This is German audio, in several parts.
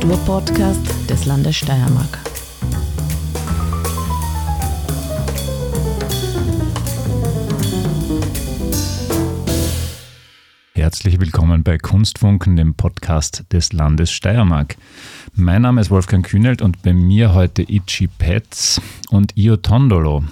Kulturpodcast des Landes Steiermark. Herzlich willkommen bei Kunstfunken, dem Podcast des Landes Steiermark. Mein Name ist Wolfgang Kühnelt und bei mir heute Ichi Petz und Io Tondolo.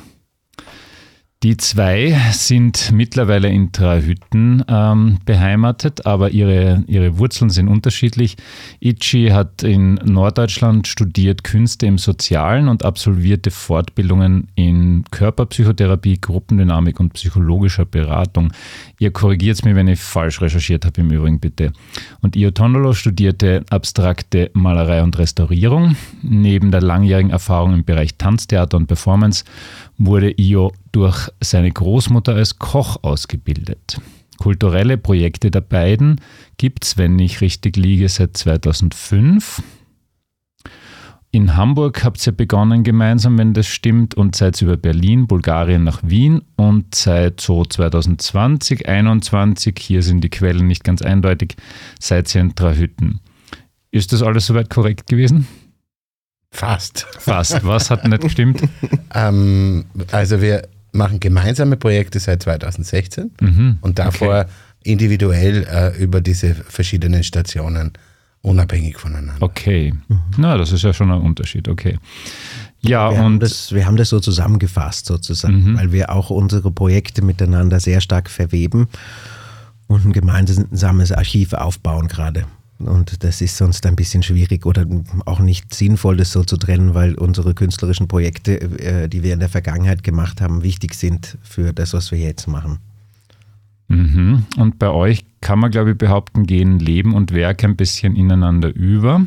Die zwei sind mittlerweile in Trahütten ähm, beheimatet, aber ihre, ihre Wurzeln sind unterschiedlich. Ichi hat in Norddeutschland studiert Künste im Sozialen und absolvierte Fortbildungen in Körperpsychotherapie, Gruppendynamik und psychologischer Beratung. Ihr korrigiert mir, wenn ich falsch recherchiert habe, im Übrigen bitte. Und Io Tondolo studierte abstrakte Malerei und Restaurierung. Neben der langjährigen Erfahrung im Bereich Tanztheater und Performance wurde Io durch seine Großmutter als Koch ausgebildet. Kulturelle Projekte der beiden gibt es, wenn ich richtig liege, seit 2005. In Hamburg habt ihr begonnen gemeinsam, wenn das stimmt, und seid über Berlin, Bulgarien nach Wien und seit so 2020, 2021, hier sind die Quellen nicht ganz eindeutig, seid ihr in Trahütten. Ist das alles soweit korrekt gewesen? Fast. Fast. Was hat nicht gestimmt? ähm, also wir machen gemeinsame Projekte seit 2016 mhm. und davor okay. individuell äh, über diese verschiedenen Stationen unabhängig voneinander. Okay. Mhm. Na, das ist ja schon ein Unterschied. Okay. Ja, wir und haben das, wir haben das so zusammengefasst sozusagen, mhm. weil wir auch unsere Projekte miteinander sehr stark verweben und ein gemeinsames Archiv aufbauen gerade. Und das ist sonst ein bisschen schwierig oder auch nicht sinnvoll, das so zu trennen, weil unsere künstlerischen Projekte, äh, die wir in der Vergangenheit gemacht haben, wichtig sind für das, was wir jetzt machen. Und bei euch kann man, glaube ich, behaupten, gehen Leben und Werk ein bisschen ineinander über.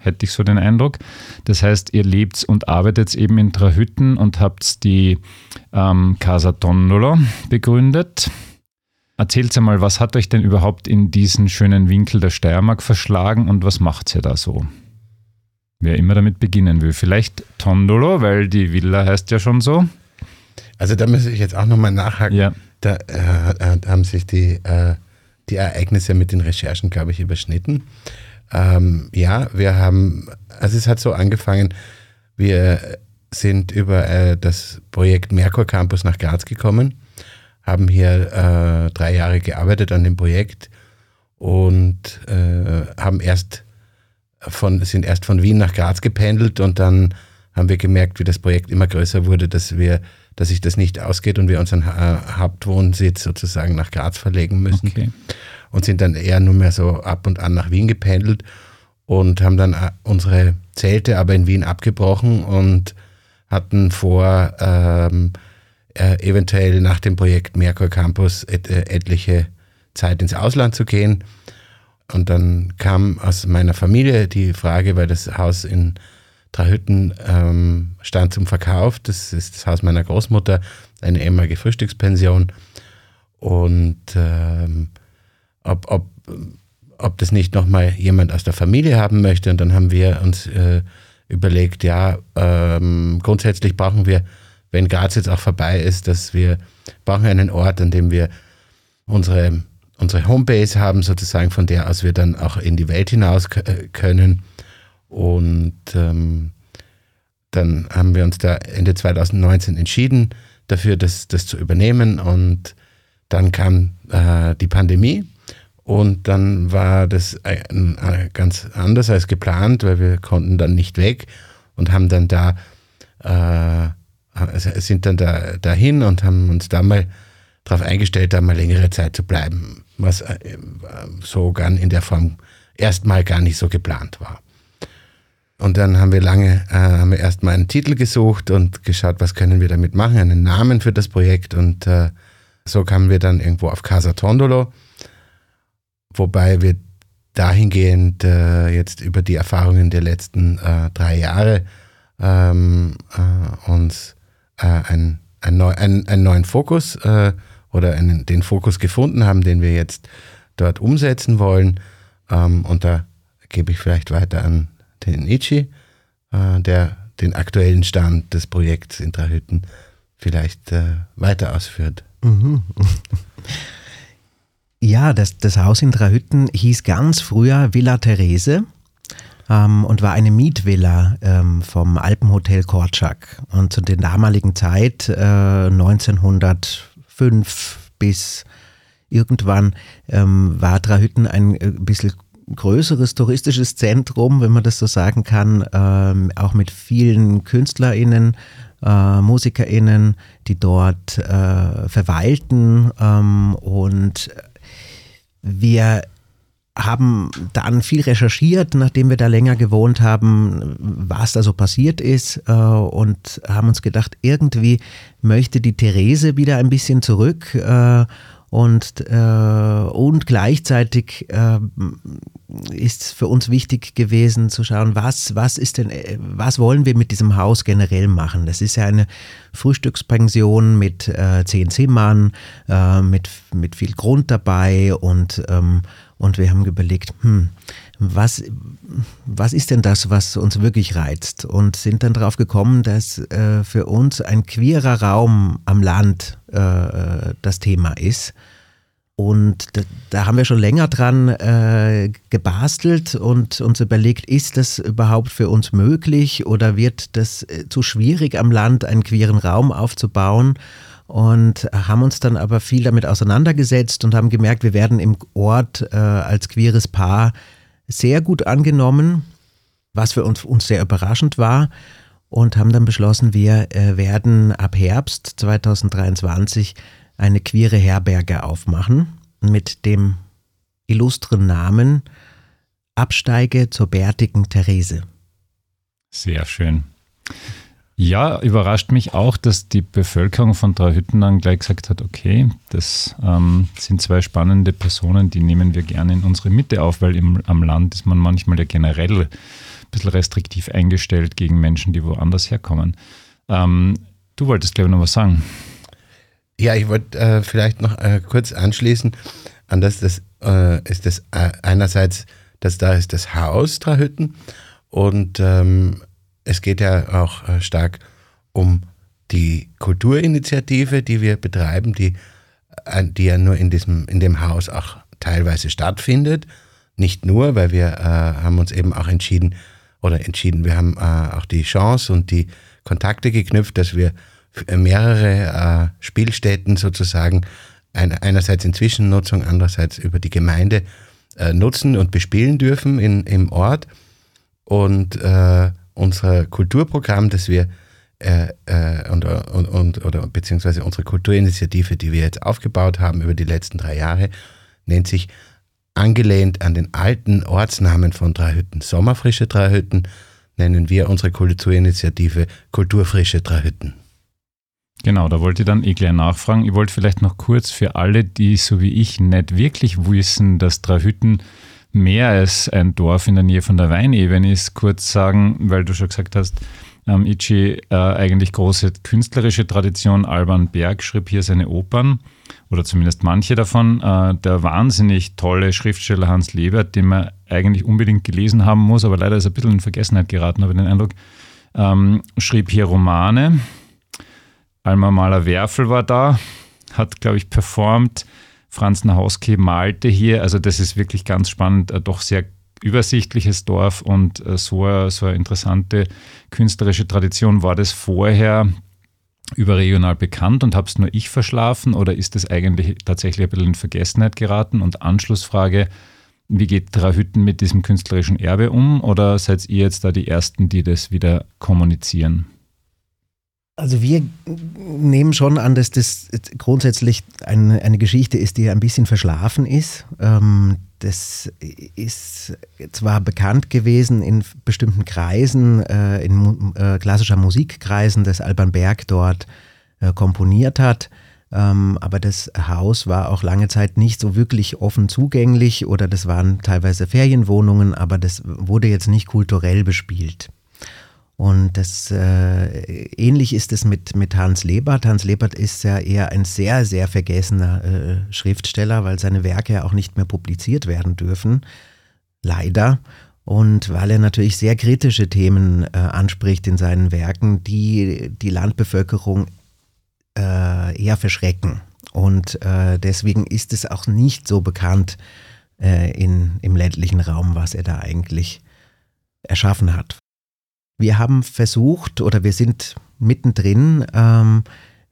Hätte ich so den Eindruck. Das heißt, ihr lebt und arbeitet eben in Trahütten und habt die ähm, Casa Tondolo begründet. Erzählt einmal, was hat euch denn überhaupt in diesen schönen Winkel der Steiermark verschlagen und was macht ihr da so? Wer immer damit beginnen will. Vielleicht Tondolo, weil die Villa heißt ja schon so. Also da muss ich jetzt auch nochmal nachhaken. Ja. Da äh, haben sich die, äh, die Ereignisse mit den Recherchen, glaube ich, überschnitten. Ähm, ja, wir haben, also es hat so angefangen, wir sind über äh, das Projekt Merkur Campus nach Graz gekommen haben hier äh, drei Jahre gearbeitet an dem Projekt und äh, haben erst von, sind erst von Wien nach Graz gependelt und dann haben wir gemerkt, wie das Projekt immer größer wurde, dass wir, dass sich das nicht ausgeht und wir unseren ha Hauptwohnsitz sozusagen nach Graz verlegen müssen. Okay. Und sind dann eher nur mehr so ab und an nach Wien gependelt und haben dann äh, unsere Zelte aber in Wien abgebrochen und hatten vor, ähm, äh, eventuell nach dem Projekt Merkur Campus et, äh, etliche Zeit ins Ausland zu gehen. Und dann kam aus meiner Familie die Frage, weil das Haus in Trahütten ähm, stand zum Verkauf. Das ist das Haus meiner Großmutter, eine ehemalige Frühstückspension. Und ähm, ob, ob, ob das nicht nochmal jemand aus der Familie haben möchte. Und dann haben wir uns äh, überlegt, ja, ähm, grundsätzlich brauchen wir wenn Graz jetzt auch vorbei ist, dass wir brauchen einen Ort, an dem wir unsere, unsere Homebase haben, sozusagen, von der aus wir dann auch in die Welt hinaus äh, können. Und ähm, dann haben wir uns da Ende 2019 entschieden, dafür das, das zu übernehmen. Und dann kam äh, die Pandemie. Und dann war das ganz anders als geplant, weil wir konnten dann nicht weg und haben dann da äh, also sind dann da dahin und haben uns da mal darauf eingestellt, da mal längere Zeit zu bleiben, was äh, so gar in der Form erstmal gar nicht so geplant war. Und dann haben wir lange, äh, haben wir erstmal einen Titel gesucht und geschaut, was können wir damit machen, einen Namen für das Projekt und äh, so kamen wir dann irgendwo auf Casa Tondolo, wobei wir dahingehend äh, jetzt über die Erfahrungen der letzten äh, drei Jahre ähm, äh, uns äh, ein, ein neu, ein, einen neuen Fokus oder einen, den Fokus gefunden haben, den wir jetzt dort umsetzen wollen. Ähm, und da gebe ich vielleicht weiter an den Ichi, äh, der den aktuellen Stand des Projekts Intrahütten vielleicht äh, weiter ausführt. Mhm. Ja, das, das Haus in Trahütten hieß ganz früher Villa Therese ähm, und war eine Mietvilla ähm, vom Alpenhotel Korczak. Und zu der damaligen Zeit, äh, 1905 bis irgendwann, ähm, war Drahütten ein äh, bisschen größeres touristisches Zentrum, wenn man das so sagen kann, ähm, auch mit vielen KünstlerInnen, äh, MusikerInnen, die dort äh, verweilten. Ähm, und wir haben dann viel recherchiert, nachdem wir da länger gewohnt haben, was da so passiert ist äh, und haben uns gedacht, irgendwie möchte die Therese wieder ein bisschen zurück äh, und, äh, und gleichzeitig äh, ist es für uns wichtig gewesen zu schauen, was, was ist denn, was wollen wir mit diesem Haus generell machen? Das ist ja eine Frühstückspension mit äh, zehn Zimmern, äh, mit, mit viel Grund dabei und, ähm, und wir haben überlegt, hm, was, was ist denn das, was uns wirklich reizt? Und sind dann darauf gekommen, dass äh, für uns ein queerer Raum am Land äh, das Thema ist. Und da, da, haben wir schon länger dran äh, gebastelt und uns überlegt, ist das überhaupt für uns möglich oder wird das äh, zu schwierig am Land, einen queeren Raum aufzubauen? Und haben uns dann aber viel damit auseinandergesetzt und haben gemerkt, wir werden im Ort äh, als queeres Paar sehr gut angenommen, was für uns, uns sehr überraschend war und haben dann beschlossen, wir äh, werden ab Herbst 2023 eine queere Herberge aufmachen mit dem illustren Namen Absteige zur bärtigen Therese. Sehr schön. Ja, überrascht mich auch, dass die Bevölkerung von Drahütten dann gleich gesagt hat, okay, das ähm, sind zwei spannende Personen, die nehmen wir gerne in unsere Mitte auf, weil im, am Land ist man manchmal ja generell ein bisschen restriktiv eingestellt gegen Menschen, die woanders herkommen. Ähm, du wolltest, glaube ich, noch was sagen. Ja, ich wollte äh, vielleicht noch äh, kurz anschließen an das, das äh, ist das äh, einerseits, dass da ist das Haus Drahütten und ähm, es geht ja auch äh, stark um die Kulturinitiative, die wir betreiben, die, äh, die ja nur in, diesem, in dem Haus auch teilweise stattfindet. Nicht nur, weil wir äh, haben uns eben auch entschieden, oder entschieden, wir haben äh, auch die Chance und die Kontakte geknüpft, dass wir mehrere äh, Spielstätten sozusagen ein, einerseits in Zwischennutzung, andererseits über die Gemeinde äh, nutzen und bespielen dürfen in, im Ort. Und äh, unser Kulturprogramm, das wir äh, äh, und, und, und, oder beziehungsweise unsere Kulturinitiative, die wir jetzt aufgebaut haben über die letzten drei Jahre, nennt sich angelehnt an den alten Ortsnamen von Dreihütten, Sommerfrische Dreihütten, nennen wir unsere Kulturinitiative Kulturfrische Dreihütten. Genau, da wollte ich dann eh gleich nachfragen. Ich wollte vielleicht noch kurz für alle, die so wie ich nicht wirklich wissen, dass Dreihütten mehr als ein Dorf in der Nähe von der Weinebene ist, kurz sagen, weil du schon gesagt hast, ähm, Ichi, äh, eigentlich große künstlerische Tradition. Alban Berg schrieb hier seine Opern oder zumindest manche davon. Äh, der wahnsinnig tolle Schriftsteller Hans Lebert, den man eigentlich unbedingt gelesen haben muss, aber leider ist er ein bisschen in Vergessenheit geraten, habe ich den Eindruck, ähm, schrieb hier Romane. Alma Maler Werfel war da, hat, glaube ich, performt. Franz Nahauski malte hier. Also das ist wirklich ganz spannend, doch sehr übersichtliches Dorf und äh, so, so eine interessante künstlerische Tradition. War das vorher überregional bekannt und habe es nur ich verschlafen oder ist das eigentlich tatsächlich ein bisschen in Vergessenheit geraten? Und Anschlussfrage, wie geht Drahütten mit diesem künstlerischen Erbe um oder seid ihr jetzt da die Ersten, die das wieder kommunizieren? Also wir nehmen schon an, dass das grundsätzlich eine, eine Geschichte ist, die ein bisschen verschlafen ist. Ähm, das ist zwar bekannt gewesen in bestimmten Kreisen, äh, in äh, klassischer Musikkreisen, dass Alban Berg dort äh, komponiert hat, ähm, aber das Haus war auch lange Zeit nicht so wirklich offen zugänglich oder das waren teilweise Ferienwohnungen, aber das wurde jetzt nicht kulturell bespielt. Und das äh, ähnlich ist es mit, mit Hans Lebert. Hans Lebert ist ja eher ein sehr, sehr vergessener äh, Schriftsteller, weil seine Werke ja auch nicht mehr publiziert werden dürfen. Leider. Und weil er natürlich sehr kritische Themen äh, anspricht in seinen Werken, die die Landbevölkerung äh, eher verschrecken. Und äh, deswegen ist es auch nicht so bekannt äh, in, im ländlichen Raum, was er da eigentlich erschaffen hat. Wir haben versucht oder wir sind mittendrin ähm,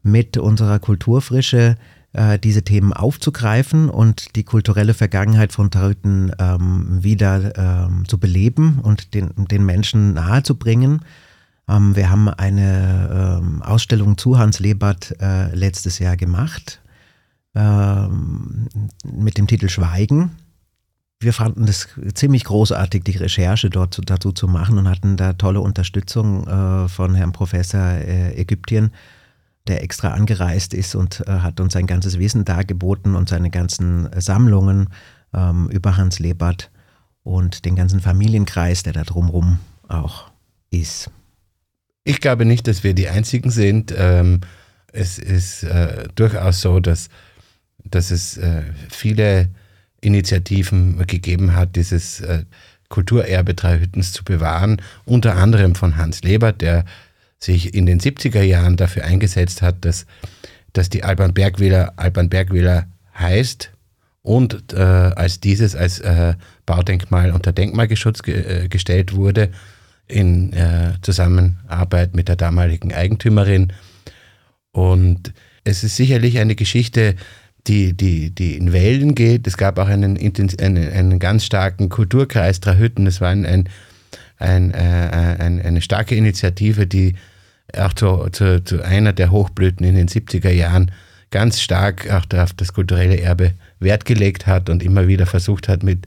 mit unserer Kulturfrische äh, diese Themen aufzugreifen und die kulturelle Vergangenheit von Tarüten ähm, wieder ähm, zu beleben und den, den Menschen nahezubringen. Ähm, wir haben eine ähm, Ausstellung zu Hans Lebert äh, letztes Jahr gemacht ähm, mit dem Titel Schweigen. Wir fanden es ziemlich großartig, die Recherche dort dazu zu machen und hatten da tolle Unterstützung äh, von Herrn Professor äh, Ägyptien der extra angereist ist und äh, hat uns sein ganzes Wissen dargeboten und seine ganzen Sammlungen ähm, über Hans Lebert und den ganzen Familienkreis, der da drumherum auch ist. Ich glaube nicht, dass wir die Einzigen sind. Ähm, es ist äh, durchaus so, dass, dass es äh, viele Initiativen gegeben hat, dieses äh, Kulturerbe Dreihüttens zu bewahren, unter anderem von Hans Lebert, der sich in den 70er Jahren dafür eingesetzt hat, dass, dass die Alban Bergwähler Alban Bergwähler heißt und äh, als dieses als äh, Baudenkmal unter Denkmalgeschutz ge äh, gestellt wurde in äh, Zusammenarbeit mit der damaligen Eigentümerin. Und es ist sicherlich eine Geschichte, die, die, die in Wellen geht. Es gab auch einen, einen, einen ganz starken Kulturkreis Drahütten. Es war ein, ein, ein, äh, ein, eine starke Initiative, die auch zu, zu, zu einer der Hochblüten in den 70er Jahren ganz stark auch auf das kulturelle Erbe Wert gelegt hat und immer wieder versucht hat, mit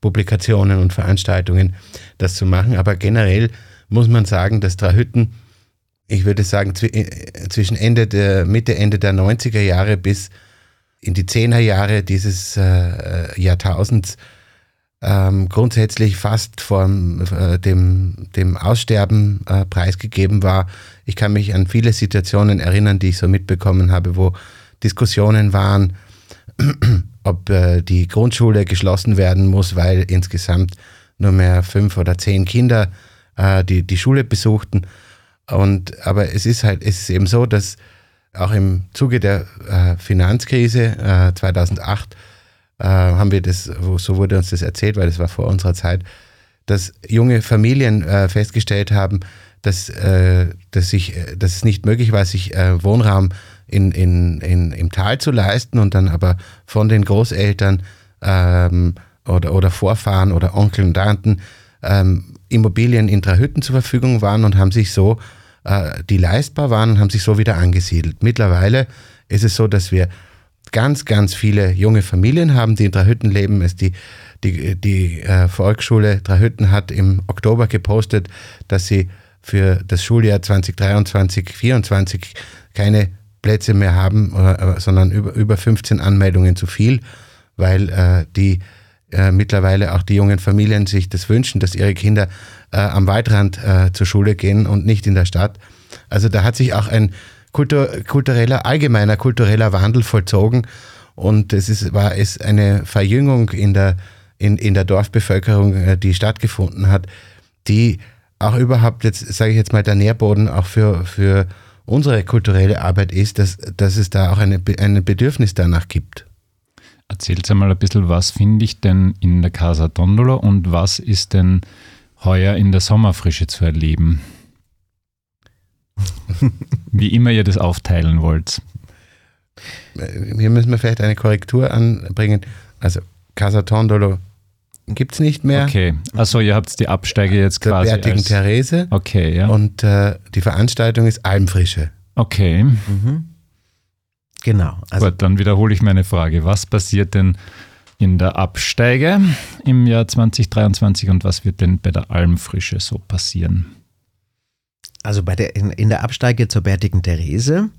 Publikationen und Veranstaltungen das zu machen. Aber generell muss man sagen, dass Drahütten, ich würde sagen, äh, zwischen Ende der, Mitte, Ende der 90er Jahre bis in die 10er Jahre dieses äh, Jahrtausends ähm, grundsätzlich fast vor äh, dem, dem Aussterben äh, preisgegeben war. Ich kann mich an viele Situationen erinnern, die ich so mitbekommen habe, wo Diskussionen waren, ob äh, die Grundschule geschlossen werden muss, weil insgesamt nur mehr fünf oder zehn Kinder äh, die, die Schule besuchten. Und, aber es ist halt, es ist eben so, dass auch im Zuge der äh, Finanzkrise 2008 äh, haben wir das, so wurde uns das erzählt, weil das war vor unserer Zeit, dass junge Familien äh, festgestellt haben, dass, äh, dass, sich, äh, dass es nicht möglich war, sich äh, Wohnraum in, in, in, im Tal zu leisten und dann aber von den Großeltern ähm, oder, oder Vorfahren oder Onkel und Tanten ähm, Immobilien in drei Hütten zur Verfügung waren und haben sich so, äh, die leistbar waren haben sich so wieder angesiedelt. Mittlerweile ist es so, dass wir ganz, ganz viele junge Familien haben, die in Drahütten leben. Es die die, die äh, Volksschule Drahütten hat im Oktober gepostet, dass sie für das Schuljahr 2023, 2024 keine Plätze mehr haben, äh, sondern über, über 15 Anmeldungen zu viel, weil äh, die äh, mittlerweile auch die jungen Familien sich das wünschen, dass ihre Kinder äh, am Waldrand äh, zur Schule gehen und nicht in der Stadt. Also da hat sich auch ein kultur, kultureller, allgemeiner kultureller Wandel vollzogen. Und es ist, war es eine Verjüngung in der, in, in der Dorfbevölkerung, äh, die stattgefunden hat, die auch überhaupt jetzt, sage ich jetzt mal, der Nährboden auch für, für unsere kulturelle Arbeit ist, dass, dass es da auch eine, ein Bedürfnis danach gibt. Erzählt einmal ein bisschen, was finde ich denn in der Casa Tondolo und was ist denn heuer in der Sommerfrische zu erleben? Wie immer ihr das aufteilen wollt. Hier müssen wir vielleicht eine Korrektur anbringen. Also Casa Tondolo gibt es nicht mehr. Okay, also ihr habt die Absteige jetzt Zur quasi. Bärtigen Therese. Okay, ja. Und äh, die Veranstaltung ist Almfrische. Okay. Mhm. Genau. Also Gut, dann wiederhole ich meine Frage. Was passiert denn in der Absteige im Jahr 2023 und was wird denn bei der Almfrische so passieren? Also bei der, in, in der Absteige zur Bärtigen Therese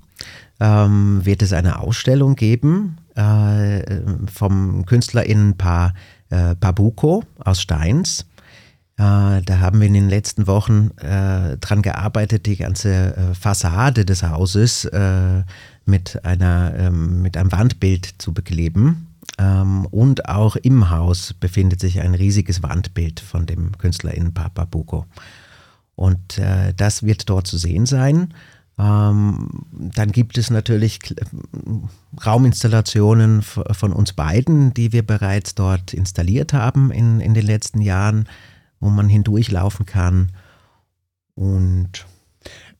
ähm, wird es eine Ausstellung geben äh, vom KünstlerInnenpaar äh, Pabuco aus Steins. Äh, da haben wir in den letzten Wochen äh, dran gearbeitet, die ganze äh, Fassade des Hauses äh, mit, einer, ähm, mit einem Wandbild zu bekleben. Ähm, und auch im Haus befindet sich ein riesiges Wandbild von dem KünstlerInnenpaar Pabuco. Und äh, das wird dort zu sehen sein. Ähm, dann gibt es natürlich Rauminstallationen von uns beiden, die wir bereits dort installiert haben in, in den letzten Jahren. wo man hindurchlaufen kann. Und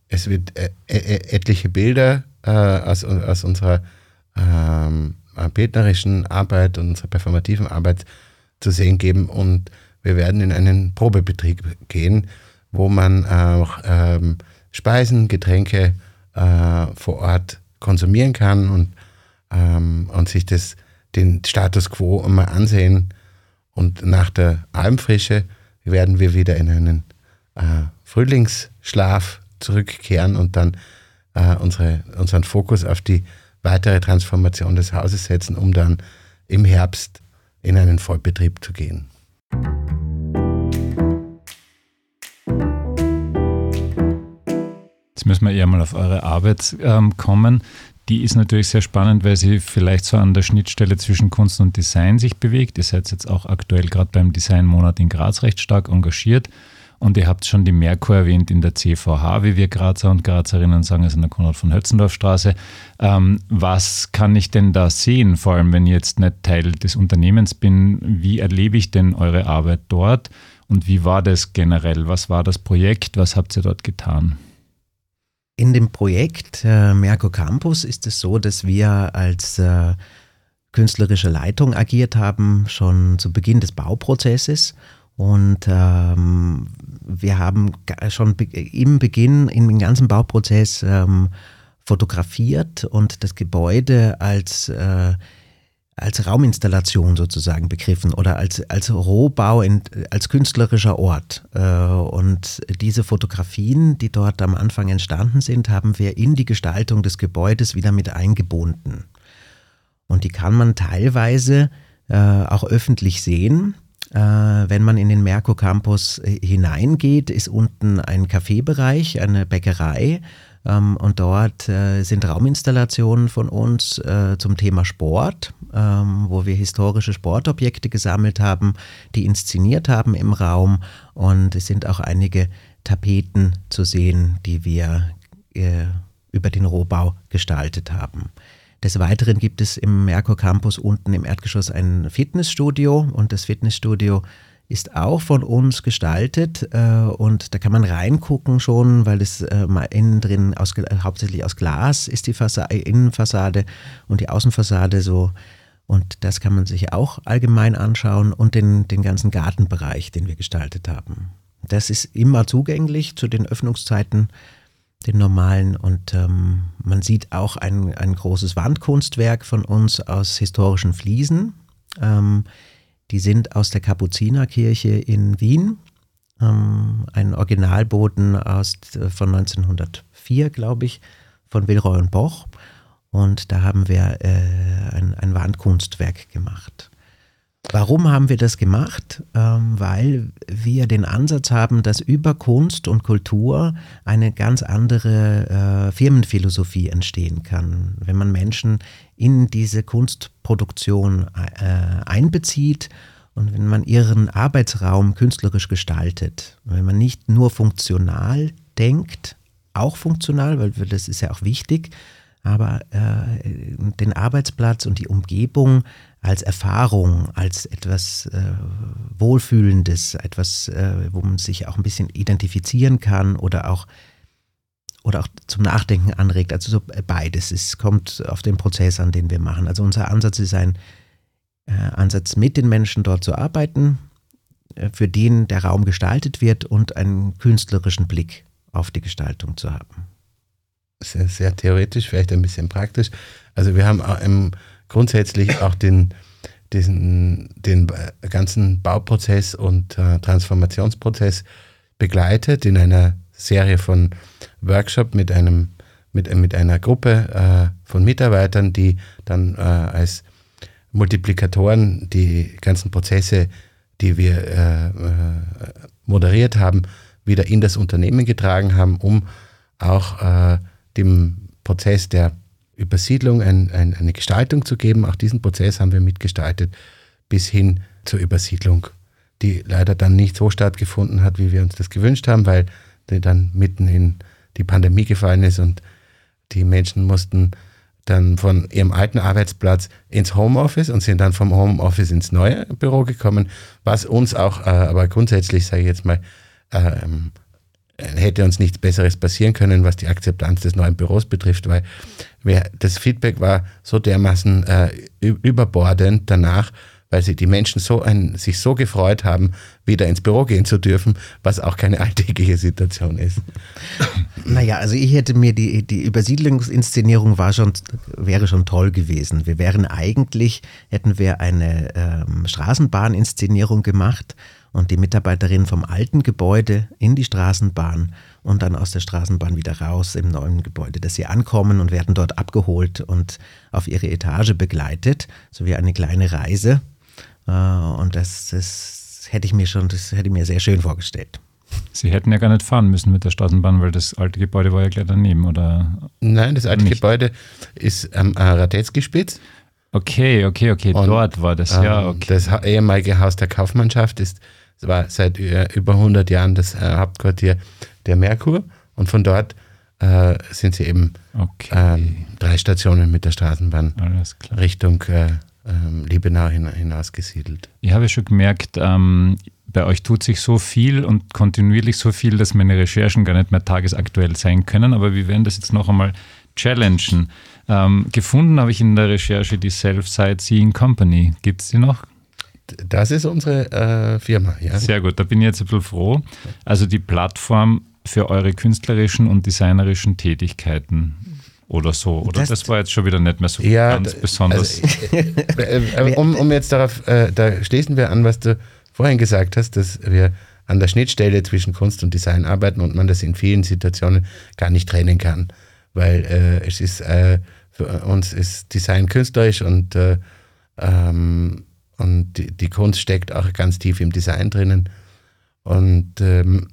es wird äh, äh, etliche Bilder äh, aus, aus unserer ähm, bildnerischen Arbeit und unserer performativen Arbeit zu sehen geben und wir werden in einen Probebetrieb gehen, wo man auch ähm, Speisen, Getränke äh, vor Ort konsumieren kann und, ähm, und sich das, den Status quo mal ansehen. Und nach der Almfrische werden wir wieder in einen äh, Frühlingsschlaf zurückkehren und dann äh, unsere, unseren Fokus auf die weitere Transformation des Hauses setzen, um dann im Herbst in einen Vollbetrieb zu gehen. Jetzt müssen wir eher mal auf eure Arbeit ähm, kommen. Die ist natürlich sehr spannend, weil sie vielleicht so an der Schnittstelle zwischen Kunst und Design sich bewegt. Ihr seid jetzt auch aktuell gerade beim Designmonat in Graz recht stark engagiert. Und ihr habt schon die Merkur erwähnt in der CVH, wie wir Grazer und Grazerinnen sagen, also in der Konrad von Hötzendorf Straße. Ähm, was kann ich denn da sehen, vor allem wenn ich jetzt nicht Teil des Unternehmens bin? Wie erlebe ich denn eure Arbeit dort? Und wie war das generell? Was war das Projekt? Was habt ihr dort getan? In dem Projekt äh, Merco Campus ist es so, dass wir als äh, künstlerische Leitung agiert haben, schon zu Beginn des Bauprozesses. Und ähm, wir haben schon im Beginn, im ganzen Bauprozess ähm, fotografiert und das Gebäude als äh, als Rauminstallation sozusagen begriffen oder als, als Rohbau, in, als künstlerischer Ort. Äh, und diese Fotografien, die dort am Anfang entstanden sind, haben wir in die Gestaltung des Gebäudes wieder mit eingebunden. Und die kann man teilweise äh, auch öffentlich sehen. Äh, wenn man in den Merco Campus hineingeht, ist unten ein Kaffeebereich, eine Bäckerei ähm, und dort äh, sind Rauminstallationen von uns äh, zum Thema Sport, ähm, wo wir historische Sportobjekte gesammelt haben, die inszeniert haben im Raum. Und es sind auch einige Tapeten zu sehen, die wir äh, über den Rohbau gestaltet haben. Des Weiteren gibt es im Merkur Campus unten im Erdgeschoss ein Fitnessstudio und das Fitnessstudio ist auch von uns gestaltet äh, und da kann man reingucken schon, weil es äh, innen drin aus, hauptsächlich aus Glas ist die Fassade, Innenfassade und die Außenfassade so und das kann man sich auch allgemein anschauen und den, den ganzen Gartenbereich, den wir gestaltet haben. Das ist immer zugänglich zu den Öffnungszeiten, den normalen und ähm, man sieht auch ein, ein großes Wandkunstwerk von uns aus historischen Fliesen. Ähm, die sind aus der Kapuzinerkirche in Wien, ähm, ein Originalboden aus, äh, von 1904, glaube ich, von Wilroy und Boch. Und da haben wir äh, ein, ein Wandkunstwerk gemacht. Warum haben wir das gemacht? Ähm, weil wir den Ansatz haben, dass über Kunst und Kultur eine ganz andere äh, Firmenphilosophie entstehen kann. Wenn man Menschen in diese Kunstproduktion äh, einbezieht und wenn man ihren Arbeitsraum künstlerisch gestaltet, wenn man nicht nur funktional denkt, auch funktional, weil das ist ja auch wichtig, aber äh, den Arbeitsplatz und die Umgebung als Erfahrung, als etwas äh, Wohlfühlendes, etwas, äh, wo man sich auch ein bisschen identifizieren kann oder auch, oder auch zum Nachdenken anregt. Also so beides. Es kommt auf den Prozess an, den wir machen. Also unser Ansatz ist ein äh, Ansatz, mit den Menschen dort zu arbeiten, äh, für den der Raum gestaltet wird und einen künstlerischen Blick auf die Gestaltung zu haben. Sehr, sehr theoretisch, vielleicht ein bisschen praktisch. Also wir haben im grundsätzlich auch den, diesen, den ganzen Bauprozess und äh, Transformationsprozess begleitet in einer Serie von Workshops mit mit, mit einer Gruppe äh, von Mitarbeitern, die dann äh, als Multiplikatoren die ganzen Prozesse, die wir äh, äh, moderiert haben, wieder in das Unternehmen getragen haben, um auch äh, dem Prozess der Übersiedlung ein, ein, eine Gestaltung zu geben. Auch diesen Prozess haben wir mitgestaltet bis hin zur Übersiedlung, die leider dann nicht so stattgefunden hat, wie wir uns das gewünscht haben, weil die dann mitten in die Pandemie gefallen ist und die Menschen mussten dann von ihrem alten Arbeitsplatz ins Homeoffice und sind dann vom Homeoffice ins neue Büro gekommen, was uns auch, äh, aber grundsätzlich, sage ich jetzt mal, ähm, hätte uns nichts Besseres passieren können, was die Akzeptanz des neuen Büros betrifft, weil das Feedback war so dermaßen äh, überbordend danach, weil sie die Menschen so ein, sich so gefreut haben, wieder ins Büro gehen zu dürfen, was auch keine alltägliche Situation ist. Naja, also ich hätte mir die, die Übersiedlungsinszenierung war schon, wäre schon toll gewesen. Wir wären eigentlich, hätten wir eine ähm, Straßenbahninszenierung gemacht und die Mitarbeiterin vom alten Gebäude in die Straßenbahn und dann aus der Straßenbahn wieder raus im neuen Gebäude, dass sie ankommen und werden dort abgeholt und auf ihre Etage begleitet, so wie eine kleine Reise. Äh, und das, das hätte ich mir schon, das hätte ich mir sehr schön vorgestellt. Sie hätten ja gar nicht fahren müssen mit der Straßenbahn, weil das alte Gebäude war ja gleich daneben, oder? Nein, das alte nicht? Gebäude ist am Radetzky-Spitz. Okay, okay, okay, und, dort war das, ja, ähm, okay. Das ehemalige Haus der Kaufmannschaft ist, war seit über 100 Jahren das äh, Hauptquartier der Merkur und von dort äh, sind sie eben okay. äh, drei Stationen mit der Straßenbahn Richtung äh, ähm, Liebenau hinaus gesiedelt. Ich habe schon gemerkt, ähm, bei euch tut sich so viel und kontinuierlich so viel, dass meine Recherchen gar nicht mehr tagesaktuell sein können, aber wir werden das jetzt noch einmal challengen. Ähm, gefunden habe ich in der Recherche die Self-Sightseeing Company. Gibt es die noch? Das ist unsere äh, Firma, ja. Sehr gut, da bin ich jetzt ein bisschen froh. Also die Plattform für eure künstlerischen und designerischen Tätigkeiten oder so. Oder das, das, war jetzt schon wieder nicht mehr so ja, ganz besonders. Also, äh, äh, um, um, jetzt darauf, äh, da schließen wir an, was du vorhin gesagt hast, dass wir an der Schnittstelle zwischen Kunst und Design arbeiten und man das in vielen Situationen gar nicht trennen kann. Weil äh, es ist, äh, für uns ist Design künstlerisch und, äh, ähm, und die, die, Kunst steckt auch ganz tief im Design drinnen. Und ähm,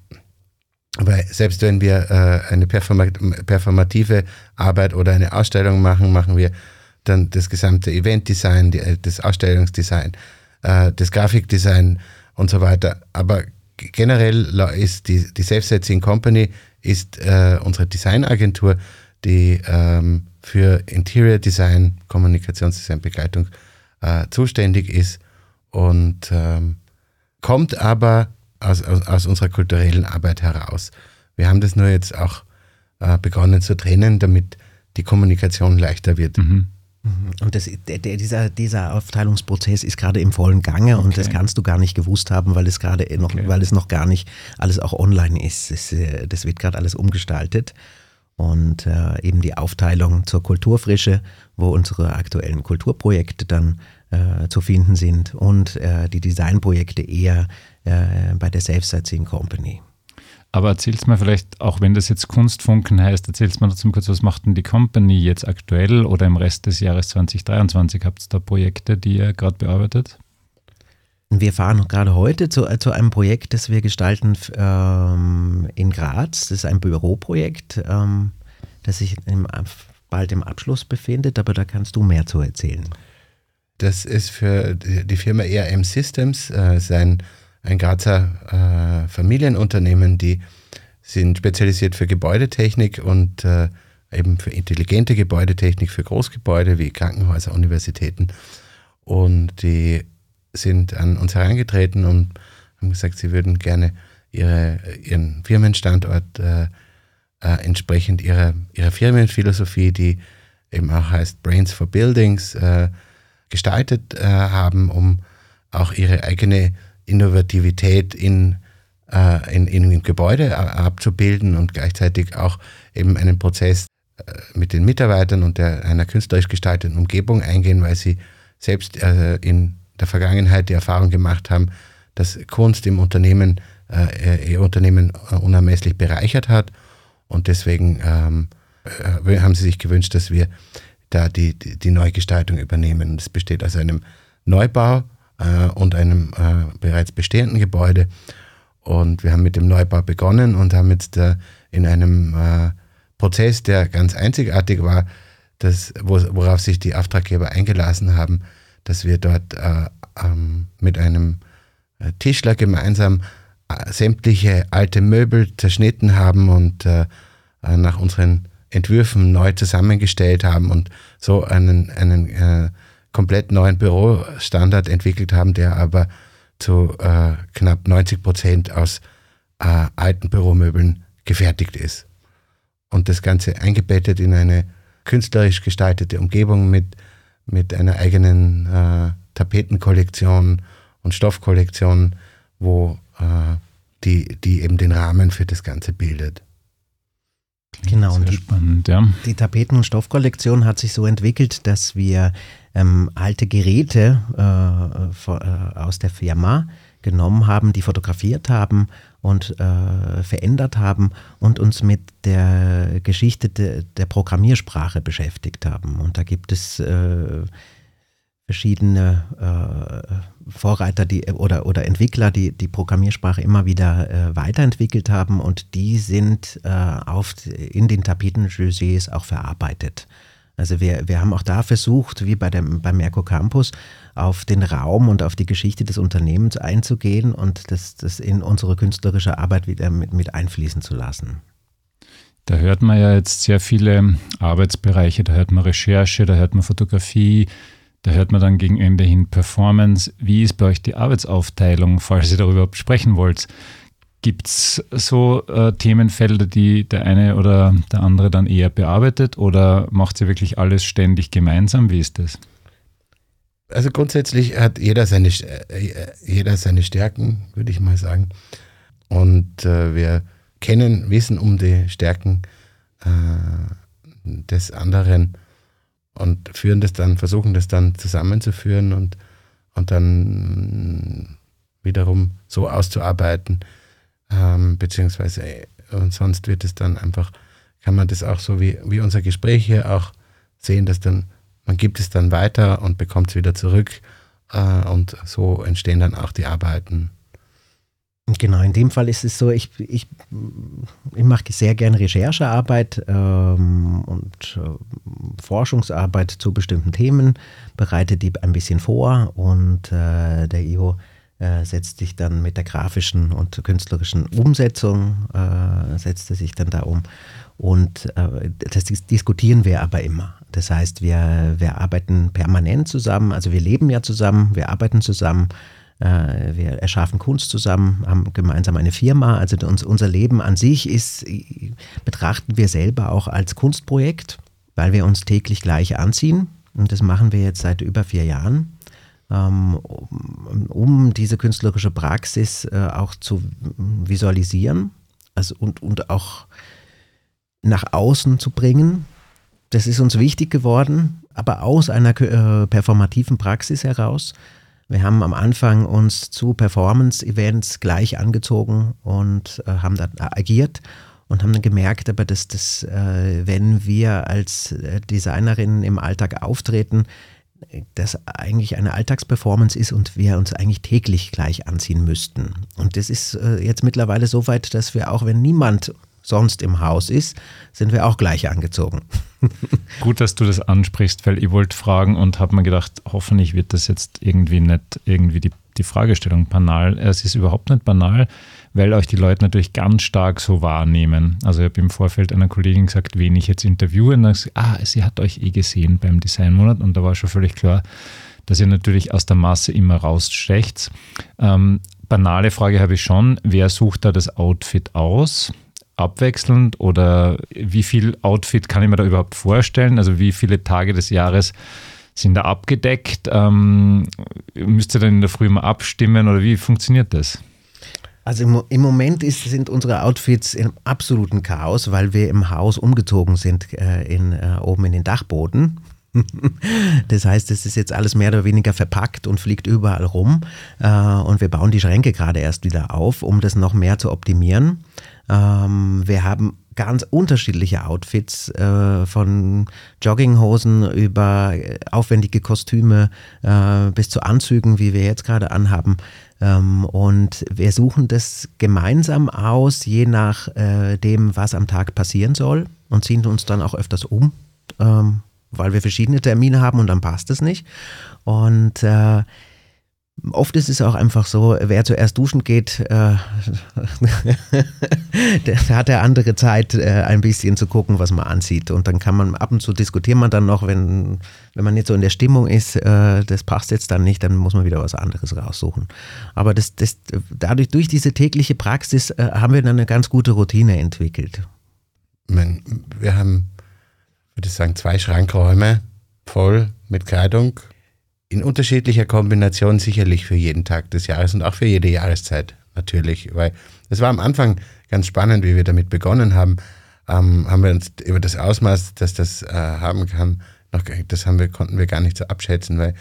weil selbst wenn wir äh, eine performative Arbeit oder eine Ausstellung machen, machen wir dann das gesamte Eventdesign, die, äh, das Ausstellungsdesign, äh, das Grafikdesign und so weiter. Aber generell ist die, die Self-Setting Company ist äh, unsere Designagentur, die ähm, für Interior Design, Kommunikationsdesign, Begleitung äh, zuständig ist und ähm, kommt aber aus, aus, aus unserer kulturellen Arbeit heraus. Wir haben das nur jetzt auch äh, begonnen zu trennen, damit die Kommunikation leichter wird. Mhm. mhm. Und das, der, dieser, dieser Aufteilungsprozess ist gerade im vollen Gange okay. und das kannst du gar nicht gewusst haben, weil es gerade noch, okay. weil es noch gar nicht alles auch online ist. Das, äh, das wird gerade alles umgestaltet. Und äh, eben die Aufteilung zur Kulturfrische, wo unsere aktuellen Kulturprojekte dann äh, zu finden sind und äh, die Designprojekte eher äh, bei der Self-Sightseeing Company. Aber erzählst mal vielleicht, auch wenn das jetzt Kunstfunken heißt, erzählst mal dazu kurz, was macht denn die Company jetzt aktuell oder im Rest des Jahres 2023? Habt ihr da Projekte, die ihr gerade bearbeitet? Wir fahren gerade heute zu, zu einem Projekt, das wir gestalten ähm, in Graz. Das ist ein Büroprojekt, ähm, das sich im, bald im Abschluss befindet, aber da kannst du mehr zu erzählen. Das ist für die Firma ERM Systems, äh, sein ein Grazer äh, Familienunternehmen, die sind spezialisiert für Gebäudetechnik und äh, eben für intelligente Gebäudetechnik für Großgebäude wie Krankenhäuser, Universitäten. Und die sind an uns herangetreten und haben gesagt, sie würden gerne ihre, ihren Firmenstandort äh, äh, entsprechend ihrer, ihrer Firmenphilosophie, die eben auch heißt Brains for Buildings, äh, gestaltet äh, haben, um auch ihre eigene Innovativität in, äh, in, in, im Gebäude abzubilden und gleichzeitig auch eben einen Prozess äh, mit den Mitarbeitern und der, einer künstlerisch gestalteten Umgebung eingehen, weil sie selbst äh, in der Vergangenheit die Erfahrung gemacht haben, dass Kunst im Unternehmen äh, ihr Unternehmen äh, unermesslich bereichert hat und deswegen ähm, äh, haben sie sich gewünscht, dass wir da die, die, die Neugestaltung übernehmen. Das besteht aus einem Neubau äh, und einem äh, bereits bestehenden Gebäude. Und wir haben mit dem Neubau begonnen und haben jetzt äh, in einem äh, Prozess, der ganz einzigartig war, das, wo, worauf sich die Auftraggeber eingelassen haben, dass wir dort äh, ähm, mit einem Tischler gemeinsam sämtliche alte Möbel zerschnitten haben und nach unseren Entwürfen neu zusammengestellt haben und so einen, einen äh, komplett neuen Bürostandard entwickelt haben, der aber zu äh, knapp 90 Prozent aus äh, alten Büromöbeln gefertigt ist. Und das Ganze eingebettet in eine künstlerisch gestaltete Umgebung mit, mit einer eigenen äh, Tapetenkollektion und Stoffkollektion, wo äh, die, die eben den Rahmen für das Ganze bildet. Genau, und die, spannend, ja. die Tapeten- und Stoffkollektion hat sich so entwickelt, dass wir ähm, alte Geräte äh, vor, äh, aus der Firma genommen haben, die fotografiert haben und äh, verändert haben und uns mit der Geschichte de, der Programmiersprache beschäftigt haben. Und da gibt es äh, verschiedene äh, Vorreiter die, oder, oder Entwickler, die die Programmiersprache immer wieder äh, weiterentwickelt haben und die sind äh, auf, in den Tapeten-Josés auch verarbeitet. Also wir, wir haben auch da versucht, wie bei dem, beim Merco Campus, auf den Raum und auf die Geschichte des Unternehmens einzugehen und das, das in unsere künstlerische Arbeit wieder mit, mit einfließen zu lassen. Da hört man ja jetzt sehr viele Arbeitsbereiche, da hört man Recherche, da hört man Fotografie, da hört man dann gegen Ende hin Performance. Wie ist bei euch die Arbeitsaufteilung, falls ihr darüber sprechen wollt? Gibt es so äh, Themenfelder, die der eine oder der andere dann eher bearbeitet oder macht ihr wirklich alles ständig gemeinsam? Wie ist das? Also grundsätzlich hat jeder seine, äh, jeder seine Stärken, würde ich mal sagen. Und äh, wir kennen, wissen um die Stärken äh, des anderen und führen das dann, versuchen das dann zusammenzuführen und, und dann wiederum so auszuarbeiten, ähm, beziehungsweise äh, und sonst wird es dann einfach, kann man das auch so wie, wie unser Gespräch hier auch sehen, dass dann, man gibt es dann weiter und bekommt es wieder zurück äh, und so entstehen dann auch die Arbeiten. Genau, in dem Fall ist es so, ich, ich, ich mache sehr gerne Recherchearbeit ähm, und äh, Forschungsarbeit zu bestimmten Themen, bereite die ein bisschen vor und äh, der IO äh, setzt sich dann mit der grafischen und künstlerischen Umsetzung, äh, setzt er sich dann da um. Und äh, das diskutieren wir aber immer. Das heißt, wir, wir arbeiten permanent zusammen, also wir leben ja zusammen, wir arbeiten zusammen, wir erschaffen Kunst zusammen, haben gemeinsam eine Firma. Also uns, unser Leben an sich ist, betrachten wir selber auch als Kunstprojekt, weil wir uns täglich gleich anziehen. Und das machen wir jetzt seit über vier Jahren. Ähm, um diese künstlerische Praxis äh, auch zu visualisieren also und, und auch nach außen zu bringen. Das ist uns wichtig geworden, aber aus einer äh, performativen Praxis heraus. Wir haben am Anfang uns zu Performance-Events gleich angezogen und äh, haben dann agiert und haben dann gemerkt, aber dass das, äh, wenn wir als Designerinnen im Alltag auftreten, das eigentlich eine Alltagsperformance ist und wir uns eigentlich täglich gleich anziehen müssten. Und das ist äh, jetzt mittlerweile so weit, dass wir auch, wenn niemand sonst im Haus ist, sind wir auch gleich angezogen. Gut, dass du das ansprichst, weil ich wollte fragen und habe mir gedacht, hoffentlich wird das jetzt irgendwie nicht irgendwie die, die Fragestellung banal. Es ist überhaupt nicht banal, weil euch die Leute natürlich ganz stark so wahrnehmen. Also ich habe im Vorfeld einer Kollegin gesagt, wen ich jetzt interviewe, und dann gesagt, ah, sie hat euch eh gesehen beim Designmonat und da war schon völlig klar, dass ihr natürlich aus der Masse immer rausstecht. Ähm, banale Frage habe ich schon, wer sucht da das Outfit aus? Abwechselnd oder wie viel Outfit kann ich mir da überhaupt vorstellen? Also wie viele Tage des Jahres sind da abgedeckt? Ähm, müsst ihr dann in der Früh mal abstimmen oder wie funktioniert das? Also im, im Moment ist, sind unsere Outfits im absoluten Chaos, weil wir im Haus umgezogen sind, äh, in, äh, oben in den Dachboden. das heißt, es ist jetzt alles mehr oder weniger verpackt und fliegt überall rum. Äh, und wir bauen die Schränke gerade erst wieder auf, um das noch mehr zu optimieren. Ähm, wir haben ganz unterschiedliche Outfits, äh, von Jogginghosen über aufwendige Kostüme äh, bis zu Anzügen, wie wir jetzt gerade anhaben. Ähm, und wir suchen das gemeinsam aus, je nach äh, dem, was am Tag passieren soll und ziehen uns dann auch öfters um, ähm, weil wir verschiedene Termine haben und dann passt es nicht. Und äh, Oft ist es auch einfach so, wer zuerst duschen geht, äh, der, hat ja andere Zeit, äh, ein bisschen zu gucken, was man anzieht. Und dann kann man ab und zu diskutieren man dann noch, wenn, wenn man nicht so in der Stimmung ist, äh, das passt jetzt dann nicht, dann muss man wieder was anderes raussuchen. Aber das, das, dadurch, durch diese tägliche Praxis äh, haben wir dann eine ganz gute Routine entwickelt. Wir haben, würde ich sagen, zwei Schrankräume voll mit Kleidung. In unterschiedlicher Kombination sicherlich für jeden Tag des Jahres und auch für jede Jahreszeit natürlich, weil es war am Anfang ganz spannend, wie wir damit begonnen haben, ähm, haben wir uns über das Ausmaß, das das äh, haben kann, noch, das haben wir, konnten wir gar nicht so abschätzen, weil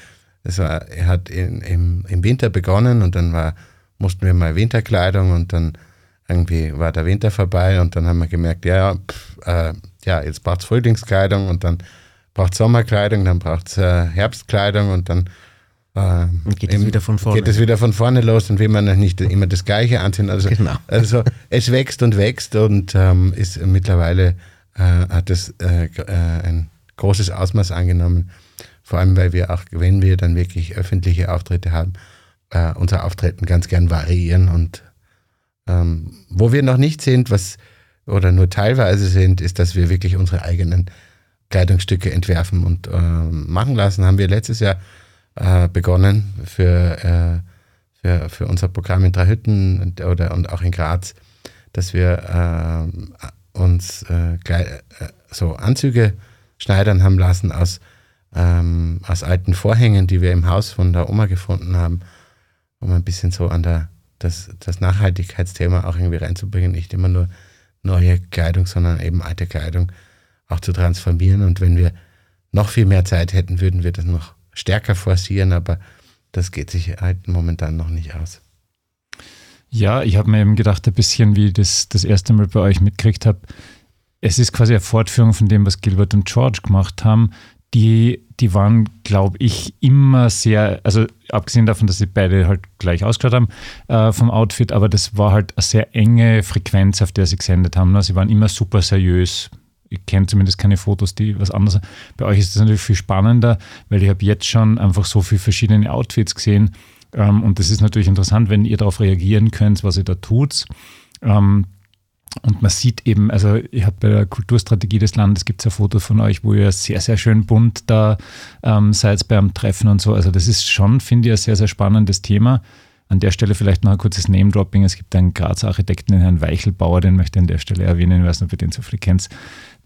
es war, er hat in, im, im Winter begonnen und dann war, mussten wir mal Winterkleidung und dann irgendwie war der Winter vorbei und dann haben wir gemerkt, ja, pff, äh, ja, jetzt braucht es Frühlingskleidung und dann braucht Sommerkleidung, dann braucht es äh, Herbstkleidung und dann äh, geht es wieder von vorne. Geht es wieder von vorne los und will man nicht immer das Gleiche anziehen. Also, genau. also es wächst und wächst und ähm, ist mittlerweile äh, hat es äh, äh, ein großes Ausmaß angenommen. Vor allem, weil wir auch, wenn wir dann wirklich öffentliche Auftritte haben, äh, unser Auftreten ganz gern variieren und ähm, wo wir noch nicht sind, was oder nur teilweise sind, ist, dass wir wirklich unsere eigenen Kleidungsstücke entwerfen und äh, machen lassen. Haben wir letztes Jahr äh, begonnen für, äh, für, für unser Programm in Dreihütten und, oder, und auch in Graz, dass wir äh, uns äh, äh, so Anzüge schneidern haben lassen aus, ähm, aus alten Vorhängen, die wir im Haus von der Oma gefunden haben, um ein bisschen so an der, das, das Nachhaltigkeitsthema auch irgendwie reinzubringen. Nicht immer nur neue Kleidung, sondern eben alte Kleidung auch zu transformieren. Und wenn wir noch viel mehr Zeit hätten, würden wir das noch stärker forcieren, aber das geht sich halt momentan noch nicht aus. Ja, ich habe mir eben gedacht, ein bisschen wie ich das das erste Mal bei euch mitgekriegt habe, es ist quasi eine Fortführung von dem, was Gilbert und George gemacht haben. Die, die waren, glaube ich, immer sehr, also abgesehen davon, dass sie beide halt gleich ausgeschaut haben äh, vom Outfit, aber das war halt eine sehr enge Frequenz, auf der sie gesendet haben. Ne? Sie waren immer super seriös, ich kenne zumindest keine Fotos, die was anderes. Bei euch ist das natürlich viel spannender, weil ich habe jetzt schon einfach so viele verschiedene Outfits gesehen. Ähm, und das ist natürlich interessant, wenn ihr darauf reagieren könnt, was ihr da tut. Ähm, und man sieht eben, also ich habe bei der Kulturstrategie des Landes gibt es ja Fotos von euch, wo ihr sehr, sehr schön bunt da ähm, seid beim Treffen und so. Also das ist schon, finde ich, ein sehr, sehr spannendes Thema. An der Stelle vielleicht noch ein kurzes Name-Dropping. Es gibt einen Grazer Architekten, den Herrn Weichelbauer, den möchte ich an der Stelle erwähnen. Ich weiß nicht, ob ihr den so viel kennt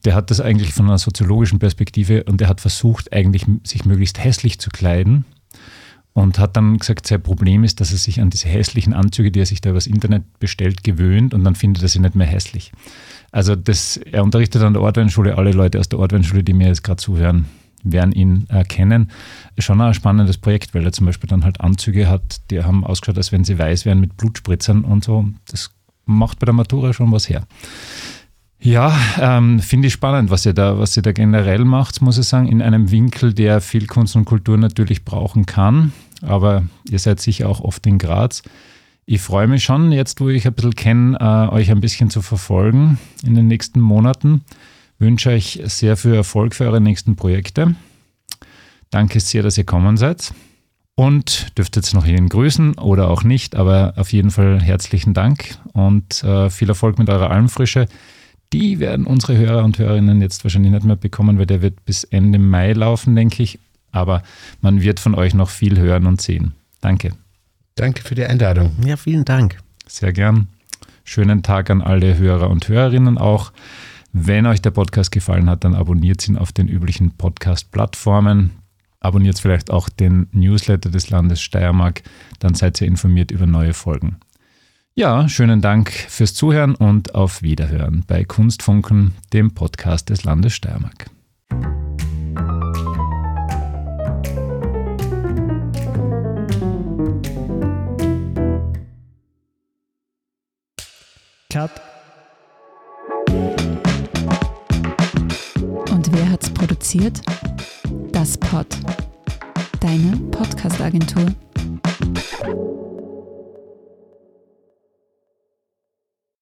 der hat das eigentlich von einer soziologischen Perspektive und der hat versucht, eigentlich sich möglichst hässlich zu kleiden und hat dann gesagt, sein Problem ist, dass er sich an diese hässlichen Anzüge, die er sich da übers Internet bestellt, gewöhnt und dann findet er sie nicht mehr hässlich. Also das, er unterrichtet an der Ortweinschule, alle Leute aus der Ortweinschule, die mir jetzt gerade zuhören, werden ihn erkennen. Schon ein spannendes Projekt, weil er zum Beispiel dann halt Anzüge hat, die haben ausgeschaut, als wenn sie weiß wären mit Blutspritzern und so. Das macht bei der Matura schon was her. Ja, ähm, finde ich spannend, was ihr, da, was ihr da generell macht, muss ich sagen, in einem Winkel, der viel Kunst und Kultur natürlich brauchen kann. Aber ihr seid sicher auch oft in Graz. Ich freue mich schon, jetzt wo ich ein bisschen kenne, äh, euch ein bisschen zu verfolgen in den nächsten Monaten. Wünsche euch sehr viel Erfolg für eure nächsten Projekte. Danke sehr, dass ihr kommen seid. Und dürft jetzt noch jeden grüßen oder auch nicht, aber auf jeden Fall herzlichen Dank und äh, viel Erfolg mit eurer Almfrische. Die werden unsere Hörer und Hörerinnen jetzt wahrscheinlich nicht mehr bekommen, weil der wird bis Ende Mai laufen, denke ich. Aber man wird von euch noch viel hören und sehen. Danke. Danke für die Einladung. Ja, vielen Dank. Sehr gern. Schönen Tag an alle Hörer und Hörerinnen auch. Wenn euch der Podcast gefallen hat, dann abonniert ihn auf den üblichen Podcast-Plattformen. Abonniert vielleicht auch den Newsletter des Landes Steiermark, dann seid ihr informiert über neue Folgen. Ja, schönen Dank fürs Zuhören und auf Wiederhören bei Kunstfunken, dem Podcast des Landes Steiermark. Cut. Und wer hat's produziert? Das Pod. Deine Podcast-Agentur.